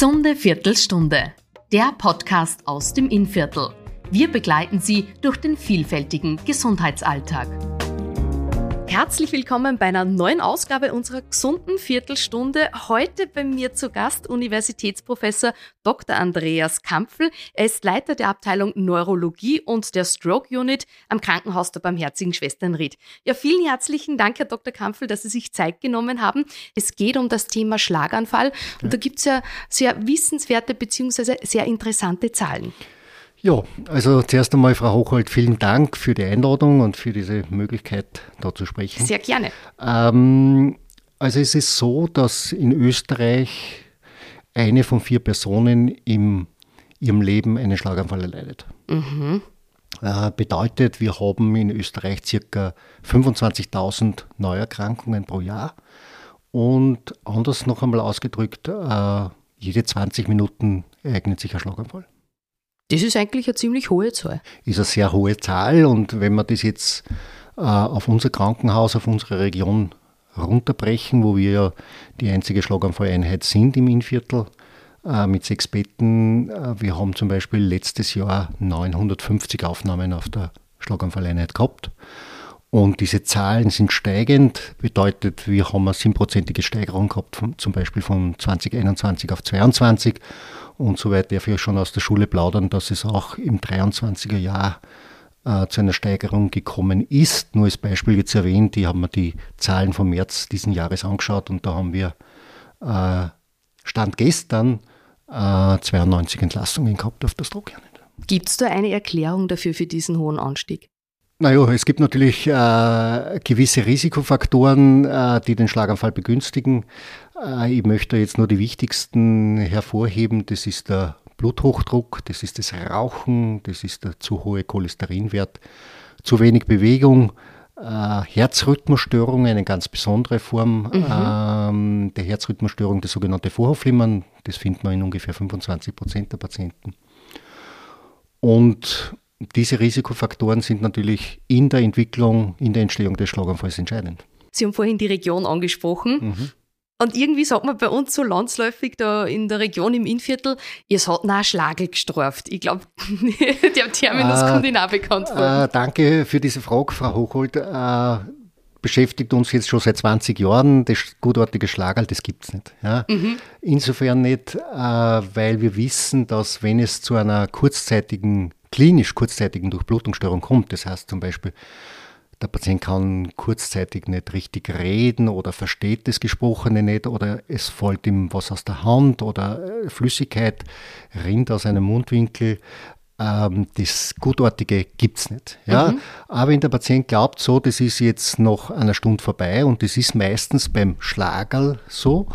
Gesunde Viertelstunde. Der Podcast aus dem Innviertel. Wir begleiten Sie durch den vielfältigen Gesundheitsalltag. Herzlich willkommen bei einer neuen Ausgabe unserer gesunden Viertelstunde. Heute bei mir zu Gast Universitätsprofessor Dr. Andreas Kampfel. Er ist Leiter der Abteilung Neurologie und der Stroke Unit am Krankenhaus der Barmherzigen Schwestern Ried. Ja, vielen herzlichen Dank, Herr Dr. Kampfel, dass Sie sich Zeit genommen haben. Es geht um das Thema Schlaganfall und da gibt es ja sehr wissenswerte bzw. sehr interessante Zahlen. Ja, also zuerst einmal, Frau Hochhold, vielen Dank für die Einladung und für diese Möglichkeit, da zu sprechen. Sehr gerne. Ähm, also es ist so, dass in Österreich eine von vier Personen in ihrem Leben einen Schlaganfall erleidet. Mhm. Äh, bedeutet, wir haben in Österreich ca. 25.000 Neuerkrankungen pro Jahr. Und anders noch einmal ausgedrückt, äh, jede 20 Minuten ereignet sich ein Schlaganfall. Das ist eigentlich eine ziemlich hohe Zahl. Ist eine sehr hohe Zahl und wenn wir das jetzt äh, auf unser Krankenhaus, auf unsere Region runterbrechen, wo wir ja die einzige Schlaganfalleinheit sind im Innviertel, äh, mit sechs Betten. Äh, wir haben zum Beispiel letztes Jahr 950 Aufnahmen auf der Schlaganfalleinheit gehabt. Und diese Zahlen sind steigend, bedeutet, wir haben eine siebenprozentige Steigerung gehabt, von, zum Beispiel von 2021 auf 2022. Und soweit darf ich schon aus der Schule plaudern, dass es auch im 23er Jahr äh, zu einer Steigerung gekommen ist. Nur als Beispiel jetzt erwähnt, die haben wir die Zahlen vom März diesen Jahres angeschaut und da haben wir äh, Stand gestern äh, 92 Entlassungen gehabt auf der Strohkerne. Gibt es da eine Erklärung dafür für diesen hohen Anstieg? Naja, es gibt natürlich äh, gewisse Risikofaktoren, äh, die den Schlaganfall begünstigen. Äh, ich möchte jetzt nur die wichtigsten hervorheben. Das ist der Bluthochdruck, das ist das Rauchen, das ist der zu hohe Cholesterinwert, zu wenig Bewegung, äh, Herzrhythmusstörung, eine ganz besondere Form mhm. ähm, der Herzrhythmusstörung, das sogenannte Vorhofflimmern. Das findet man in ungefähr 25 Prozent der Patienten. Und diese Risikofaktoren sind natürlich in der Entwicklung, in der Entstehung des Schlaganfalls entscheidend. Sie haben vorhin die Region angesprochen. Mhm. Und irgendwie sagt man bei uns so landsläufig da in der Region im Innviertel, ihr hat nach Schlagel gestraft. Ich glaube, der Terminus äh, kommt Ihnen auch bekannt vor. Äh, danke für diese Frage, Frau Hochhold. Äh, beschäftigt uns jetzt schon seit 20 Jahren. Das gutartige Schlagerl, das gibt es nicht. Ja. Mhm. Insofern nicht, äh, weil wir wissen, dass wenn es zu einer kurzzeitigen klinisch kurzzeitigen Durchblutungsstörung kommt, das heißt zum Beispiel, der Patient kann kurzzeitig nicht richtig reden oder versteht das Gesprochene nicht oder es fällt ihm was aus der Hand oder äh, Flüssigkeit rinnt aus einem Mundwinkel. Ähm, das Gutartige gibt es nicht. Ja? Mhm. Aber wenn der Patient glaubt, so, das ist jetzt noch eine Stunde vorbei und das ist meistens beim Schlagerl so,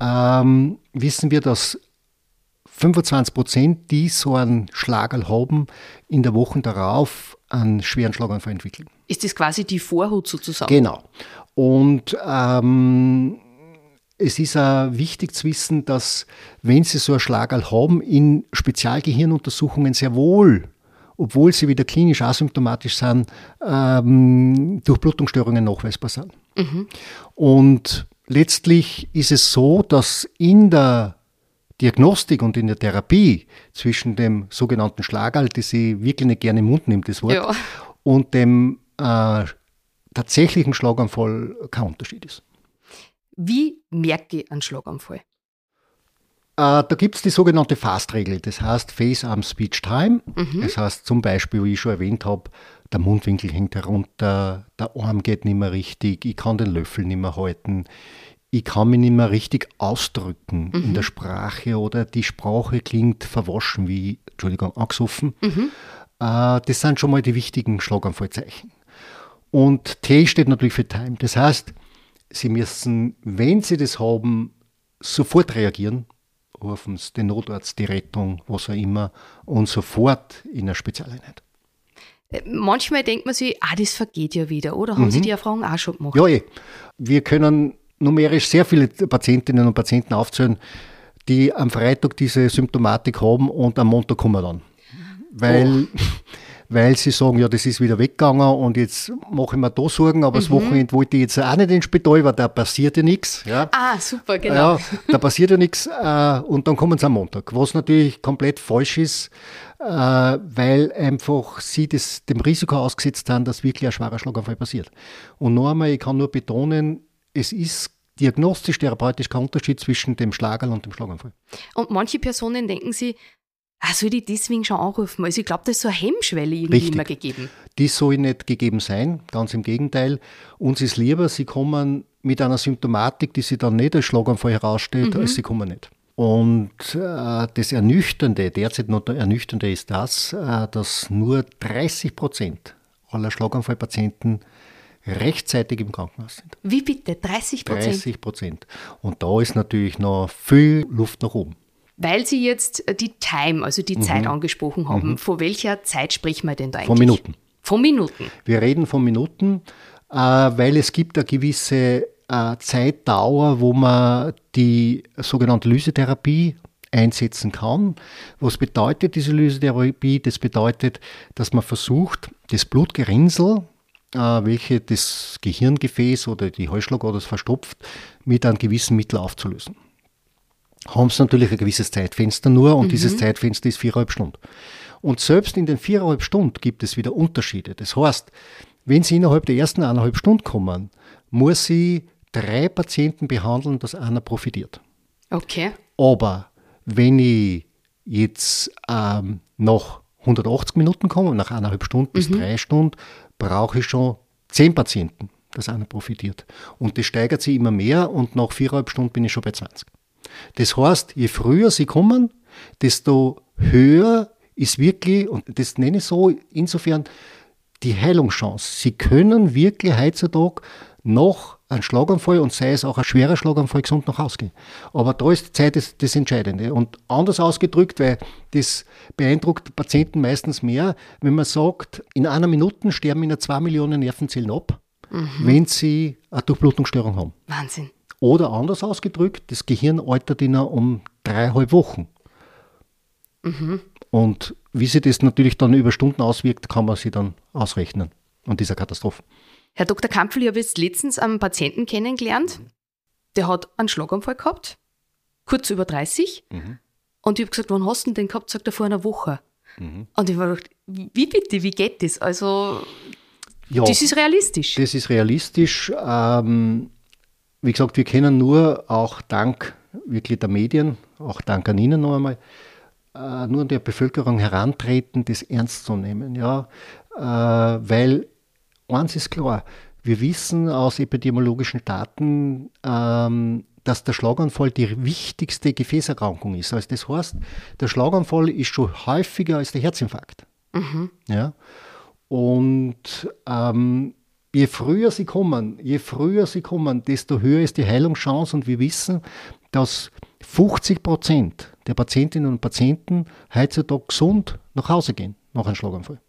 ähm, wissen wir, dass 25 Prozent, die so einen Schlagerl haben, in der Woche darauf einen schweren Schlaganfall entwickeln. Ist das quasi die Vorhut sozusagen? Genau. Und ähm, es ist auch wichtig zu wissen, dass, wenn Sie so einen Schlagerl haben, in Spezialgehirnuntersuchungen sehr wohl, obwohl sie wieder klinisch asymptomatisch sind, ähm, Durchblutungsstörungen nachweisbar sind. Mhm. Und letztlich ist es so, dass in der Diagnostik und in der Therapie zwischen dem sogenannten Schlagerl, das ich wirklich nicht gerne im Mund nehme, das Wort, ja. und dem äh, tatsächlichen Schlaganfall kein Unterschied ist. Wie merke ich einen Schlaganfall? Äh, da gibt es die sogenannte Fast-Regel, das heißt Face-Arm-Speech-Time. Mhm. Das heißt zum Beispiel, wie ich schon erwähnt habe, der Mundwinkel hängt herunter, der Arm geht nicht mehr richtig, ich kann den Löffel nicht mehr halten, ich kann mich nicht mehr richtig ausdrücken mhm. in der Sprache oder die Sprache klingt verwaschen, wie, Entschuldigung, angesoffen. Mhm. Äh, das sind schon mal die wichtigen Schlaganfallzeichen. Und T steht natürlich für Time. Das heißt, Sie müssen, wenn Sie das haben, sofort reagieren, rufen Sie den Notarzt, die Rettung, was auch immer, und sofort in eine Spezialeinheit. Äh, manchmal denkt man sich, ah, das vergeht ja wieder, oder? Haben mhm. Sie die Erfahrung auch schon gemacht? Ja, eh. Wir können numerisch sehr viele Patientinnen und Patienten aufzählen, die am Freitag diese Symptomatik haben und am Montag kommen dann. Weil, oh. weil sie sagen, ja, das ist wieder weggegangen und jetzt mache ich mir da Sorgen, aber mhm. das Wochenende wollte ich jetzt auch nicht ins Spital, weil da passiert ja nichts. Ja. Ah, super, genau. Ja, da passiert ja nichts äh, und dann kommen sie am Montag, was natürlich komplett falsch ist, äh, weil einfach sie das, dem Risiko ausgesetzt haben, dass wirklich ein schwerer Schlaganfall passiert. Und noch einmal, ich kann nur betonen, es ist diagnostisch-therapeutisch kein Unterschied zwischen dem Schlagerl und dem Schlaganfall. Und manche Personen denken sich, ah, soll ich deswegen schon anrufen? Also ich glaube, da ist so eine Hemmschwelle irgendwie Richtig. immer gegeben. Die soll nicht gegeben sein, ganz im Gegenteil. Uns ist lieber, sie kommen mit einer Symptomatik, die sie dann nicht als Schlaganfall herausstellt, mhm. als sie kommen nicht. Und äh, das Ernüchternde, derzeit noch Ernüchternde ist das, äh, dass nur 30 Prozent aller Schlaganfallpatienten rechtzeitig im Krankenhaus sind. Wie bitte? 30 Prozent? 30 Prozent. Und da ist natürlich noch viel Luft nach oben. Weil Sie jetzt die Time, also die mhm. Zeit angesprochen haben, mhm. von welcher Zeit spricht man denn da eigentlich? Von Minuten. Von Minuten. Wir reden von Minuten, äh, weil es gibt eine gewisse äh, Zeitdauer, wo man die sogenannte Lysetherapie einsetzen kann. Was bedeutet diese Lysetherapie? Das bedeutet, dass man versucht, das Blutgerinnsel, äh, welche das Gehirngefäß oder die Heuschlagader verstopft, mit einem gewissen Mittel aufzulösen haben sie natürlich ein gewisses Zeitfenster nur und mhm. dieses Zeitfenster ist viereinhalb Stunden. Und selbst in den viereinhalb Stunden gibt es wieder Unterschiede. Das heißt, wenn Sie innerhalb der ersten eineinhalb Stunden kommen, muss sie drei Patienten behandeln, dass einer profitiert. Okay. Aber wenn ich jetzt ähm, nach 180 Minuten komme, nach eineinhalb Stunden bis mhm. drei Stunden, brauche ich schon zehn Patienten, dass einer profitiert. Und das steigert sich immer mehr und nach viereinhalb Stunden bin ich schon bei 20. Das heißt, je früher sie kommen, desto höher ist wirklich, und das nenne ich so insofern, die Heilungschance. Sie können wirklich heutzutage noch einen Schlaganfall und sei es auch ein schwerer Schlaganfall gesund nach Hause gehen. Aber da ist die Zeit das, das Entscheidende. Und anders ausgedrückt, weil das beeindruckt Patienten meistens mehr, wenn man sagt, in einer Minute sterben ihnen zwei Millionen Nervenzellen ab, mhm. wenn sie eine Durchblutungsstörung haben. Wahnsinn. Oder anders ausgedrückt, das Gehirn altert ihnen um dreieinhalb Wochen. Mhm. Und wie sich das natürlich dann über Stunden auswirkt, kann man sich dann ausrechnen. Und dieser Katastrophe. Herr Dr. Kampfel, ich habe jetzt letztens einen Patienten kennengelernt, der hat einen Schlaganfall gehabt, kurz über 30. Mhm. Und ich habe gesagt, wann hast du denn den gehabt? Sagt er, vor einer Woche. Mhm. Und ich war gedacht, wie bitte, wie geht das? Also, ja, das ist realistisch. Das ist realistisch. Ähm, wie gesagt, wir können nur auch dank wirklich der Medien, auch dank an Ihnen noch einmal, äh, nur an der Bevölkerung herantreten, das ernst zu nehmen. Ja? Äh, weil eins ist klar, wir wissen aus epidemiologischen Daten, ähm, dass der Schlaganfall die wichtigste Gefäßerkrankung ist. Also das heißt, der Schlaganfall ist schon häufiger als der Herzinfarkt. Mhm. Ja? Und ähm, je früher sie kommen, je früher sie kommen, desto höher ist die Heilungschance und wir wissen, dass 50 Prozent der Patientinnen und Patienten heutzutage gesund nach Hause gehen nach einem Schlaganfall.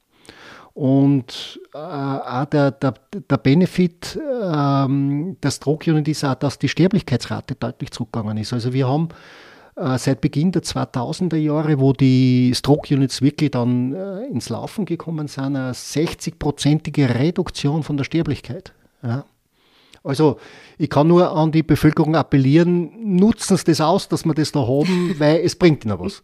Und äh, auch der, der, der Benefit ähm, der Stroke Unit ist auch, dass die Sterblichkeitsrate deutlich zurückgegangen ist. Also wir haben äh, seit Beginn der 2000er Jahre, wo die Stroke Units wirklich dann äh, ins Laufen gekommen sind, eine 60-prozentige Reduktion von der Sterblichkeit. Ja. Also ich kann nur an die Bevölkerung appellieren, nutzen Sie das aus, dass wir das da haben, weil es bringt Ihnen was.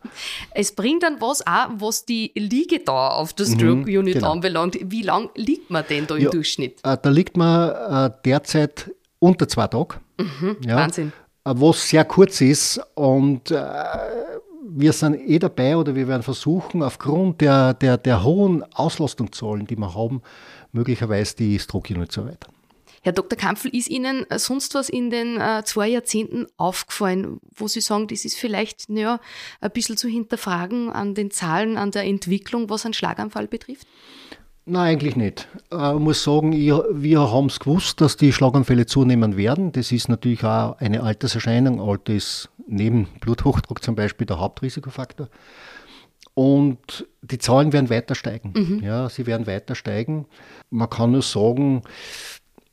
Es bringt dann was auch, was die Liegedauer auf der Stroke mhm, Unit genau. anbelangt. Wie lang liegt man denn da im ja, Durchschnitt? Äh, da liegt man äh, derzeit unter zwei Tagen. Mhm, ja. Wahnsinn was sehr kurz ist und äh, wir sind eh dabei oder wir werden versuchen, aufgrund der, der, der hohen Auslastungszahlen, die wir haben, möglicherweise die Stroke-Unit zu erweitern. Herr Dr. Kampfel, ist Ihnen sonst was in den äh, zwei Jahrzehnten aufgefallen, wo Sie sagen, das ist vielleicht ja, ein bisschen zu hinterfragen an den Zahlen, an der Entwicklung, was einen Schlaganfall betrifft? Nein, eigentlich nicht. Äh, ich muss sagen, wir haben es gewusst, dass die Schlaganfälle zunehmen werden. Das ist natürlich auch eine Alterserscheinung. Alter ist neben Bluthochdruck zum Beispiel der Hauptrisikofaktor. Und die Zahlen werden weiter steigen. Mhm. Ja, sie werden weiter steigen. Man kann nur sagen,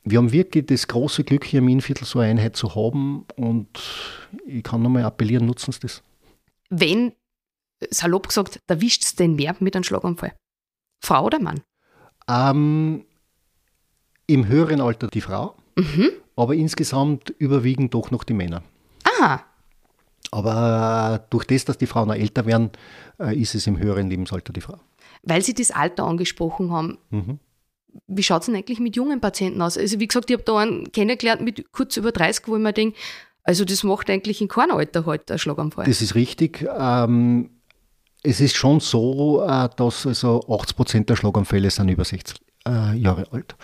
wir haben wirklich das große Glück, hier im Innviertel so eine Einheit zu haben. Und ich kann nochmal appellieren, nutzen Sie das. Wenn, salopp gesagt, erwischt es den mehr mit einem Schlaganfall? Frau oder Mann? Ähm, Im höheren Alter die Frau, mhm. aber insgesamt überwiegen doch noch die Männer. Aha. Aber äh, durch das, dass die Frauen noch älter werden, äh, ist es im höheren Lebensalter die Frau. Weil Sie das Alter angesprochen haben. Mhm. Wie schaut es denn eigentlich mit jungen Patienten aus? Also, wie gesagt, ich habe da einen kennengelernt mit kurz über 30, wo ich mir denke, also das macht eigentlich in keinem Alter heute halt ein Schlaganfall. Das ist richtig. Ähm, es ist schon so, äh, dass also 80 Prozent der Schlaganfälle sind über 60 äh, Jahre alt.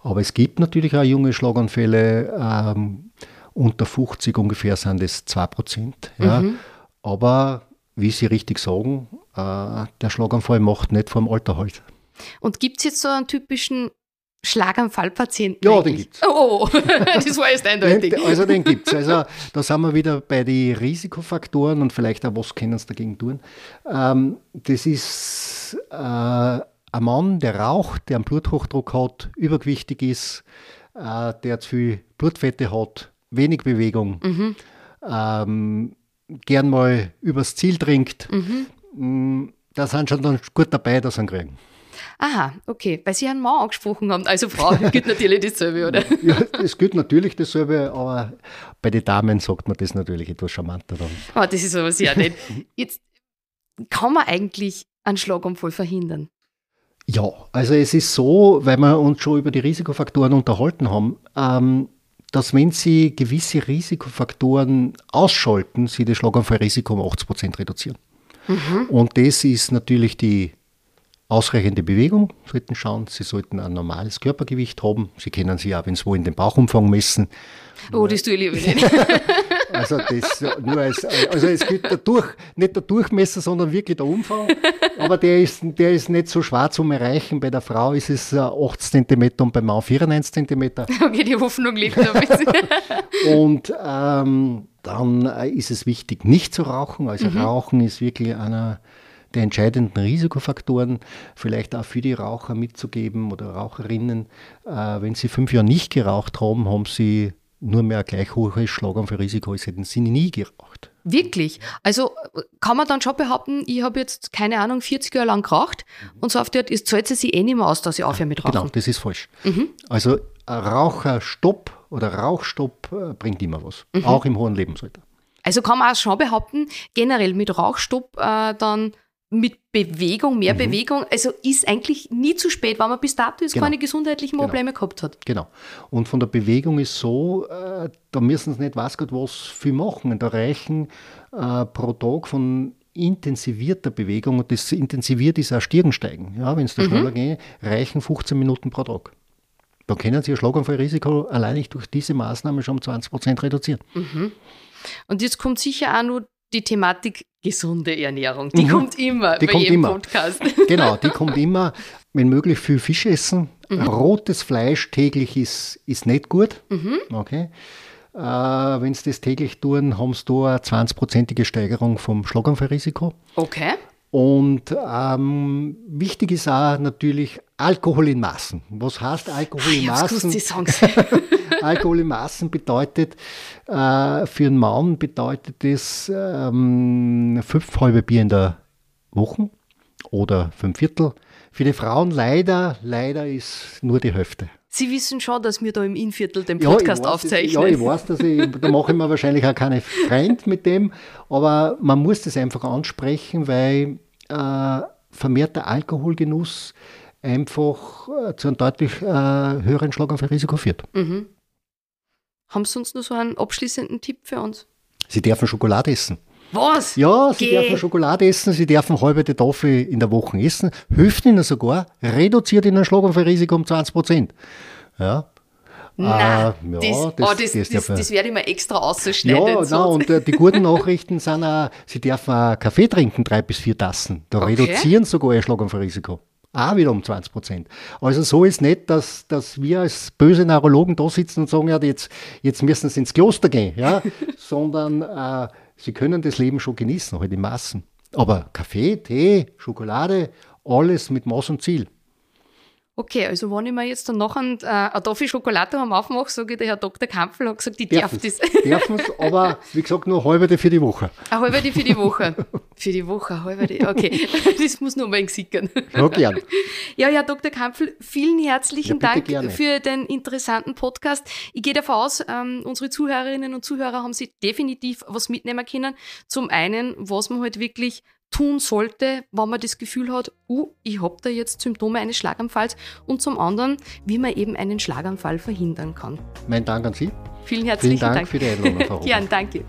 Aber es gibt natürlich auch junge Schlaganfälle. Ähm, unter 50 ungefähr sind es 2 Prozent. Ja. Mhm. Aber wie Sie richtig sagen, äh, der Schlaganfall macht nicht vom Alter halt. Und gibt es jetzt so einen typischen Schlaganfallpatienten? Ja, den gibt es. Oh, das war jetzt eindeutig. Also den gibt es. Also da sind wir wieder bei den Risikofaktoren und vielleicht auch, was können sie dagegen tun. Ähm, das ist äh, ein Mann, der raucht, der einen Bluthochdruck hat, übergewichtig ist, äh, der zu viel Blutfette hat, wenig Bewegung, mhm. ähm, gern mal übers Ziel trinkt, mhm. Mm, da sind schon dann gut dabei, dass sie ihn kriegen. Aha, okay, weil Sie einen Mann angesprochen haben, also Frau, gilt natürlich dasselbe, oder? Ja, es gilt natürlich dasselbe, aber bei den Damen sagt man das natürlich etwas charmanter dann. Oh, das ist sowas ja nicht. Jetzt kann man eigentlich einen Schlaganfall verhindern. Ja, also es ist so, weil wir uns schon über die Risikofaktoren unterhalten haben, ähm, dass wenn Sie gewisse Risikofaktoren ausschalten, Sie das Schlaganfallrisiko um 80 Prozent reduzieren. Mhm. Und das ist natürlich die ausreichende Bewegung, sollten schauen. Sie sollten ein normales Körpergewicht haben. Sie können sich auch, wenn Sie wollen, den Bauchumfang messen. Oh, das tue ich lieber nicht. Also, das nur als, also es gilt der Durch, nicht der Durchmesser, sondern wirklich der Umfang. Aber der ist, der ist nicht so schwer zu erreichen. Bei der Frau ist es 8 cm und beim Mann 94 cm. Okay, die Hoffnung liegt da ein bisschen. und ähm, dann ist es wichtig, nicht zu rauchen. Also mhm. Rauchen ist wirklich einer der entscheidenden Risikofaktoren, vielleicht auch für die Raucher mitzugeben oder Raucherinnen. Äh, wenn sie fünf Jahre nicht geraucht haben, haben sie nur mehr gleich hohes Schlaganfallrisiko, als hätten sie nie geraucht. Wirklich? Also kann man dann schon behaupten, ich habe jetzt, keine Ahnung, 40 Jahre lang geraucht mhm. und so auf die Art, es zahlt sich eh nicht mehr aus, dass ich aufhöre mit Rauchen. Genau, das ist falsch. Mhm. Also Raucherstopp oder Rauchstopp äh, bringt immer was, mhm. auch im hohen Lebensalter. Also kann man auch schon behaupten, generell mit Rauchstopp äh, dann mit Bewegung, mehr mhm. Bewegung, also ist eigentlich nie zu spät, weil man bis dato jetzt genau. keine gesundheitlichen genau. Probleme genau. gehabt hat. Genau. Und von der Bewegung ist so, äh, da müssen sie nicht was Gott was viel machen. Da reichen äh, pro Tag von intensivierter Bewegung, und das intensiviert ist auch Stirnsteigen, ja, wenn es da mhm. schneller geht, reichen 15 Minuten pro Tag. Da können Sie Ihr Schlaganfallrisiko allein durch diese Maßnahme schon um 20 Prozent reduzieren. Mhm. Und jetzt kommt sicher auch nur die Thematik gesunde Ernährung. Die mhm. kommt immer die bei kommt jedem immer. Podcast. Genau, die kommt immer. Wenn möglich viel Fisch essen. Mhm. Rotes Fleisch täglich ist, ist nicht gut. Mhm. Okay. Äh, Wenn Sie das täglich tun, haben Sie da eine 20-prozentige Steigerung vom Schlaganfallrisiko. Okay. Und ähm, wichtig ist auch natürlich Alkohol in Maßen. Was heißt Alkohol in Maßen? Alkohol in Maßen bedeutet, äh, für einen Mann bedeutet das ähm, fünf halbe Bier in der Woche oder fünf Viertel. Für die Frauen leider, leider ist nur die Hälfte. Sie wissen schon, dass wir da im Innviertel den Podcast ja, weiß, aufzeichnen. Ja, ich weiß, dass ich, da mache ich mir wahrscheinlich auch keine Freund mit dem, aber man muss das einfach ansprechen, weil äh, vermehrter Alkoholgenuss einfach äh, zu einem deutlich äh, höheren Schlaganfallrisiko führt. Mhm. Haben Sie uns noch so einen abschließenden Tipp für uns? Sie dürfen Schokolade essen. Was? Ja, Sie Geh. dürfen Schokolade essen, Sie dürfen halbe Tafel in der Woche essen. Hilft Ihnen sogar, reduziert Ihnen Schlaganfallrisiko um 20 Prozent. Ja, Nein, äh, ja, das, oh, das, das, das, das werde ich mir extra ausschneiden. Ja, nein, und äh, die guten Nachrichten sind auch, Sie dürfen auch Kaffee trinken, drei bis vier Tassen. Da okay. reduzieren sogar Ihr Schlaganfallrisiko. Auch wieder um 20 Prozent. Also so ist nicht, dass, dass wir als böse Neurologen da sitzen und sagen, ja, jetzt, jetzt müssen Sie ins Kloster gehen, ja, sondern äh, Sie können das Leben schon genießen, halt in Massen. Aber Kaffee, Tee, Schokolade, alles mit Maß und Ziel. Okay, also wenn ich mir jetzt dann noch ein, äh, eine Tafel Schokolade am aufmache, sage ich, der Herr Dr. Kampfel hat gesagt, ich darf das. Dürfen aber wie gesagt, nur halbe für die Woche. Eine halbe für die Woche. für die Woche, halbe okay. das muss noch mal sickern. Ja, gern. Ja, Herr Dr. Kampfel, vielen herzlichen ja, Dank gerne. für den interessanten Podcast. Ich gehe davon aus, ähm, unsere Zuhörerinnen und Zuhörer haben sich definitiv was mitnehmen können. Zum einen, was man halt wirklich tun sollte, wenn man das Gefühl hat, uh, ich habe da jetzt Symptome eines Schlaganfalls und zum anderen, wie man eben einen Schlaganfall verhindern kann. Mein Dank an Sie. Vielen herzlichen Vielen Dank, Dank. für die Einladung, Frau Gern, danke.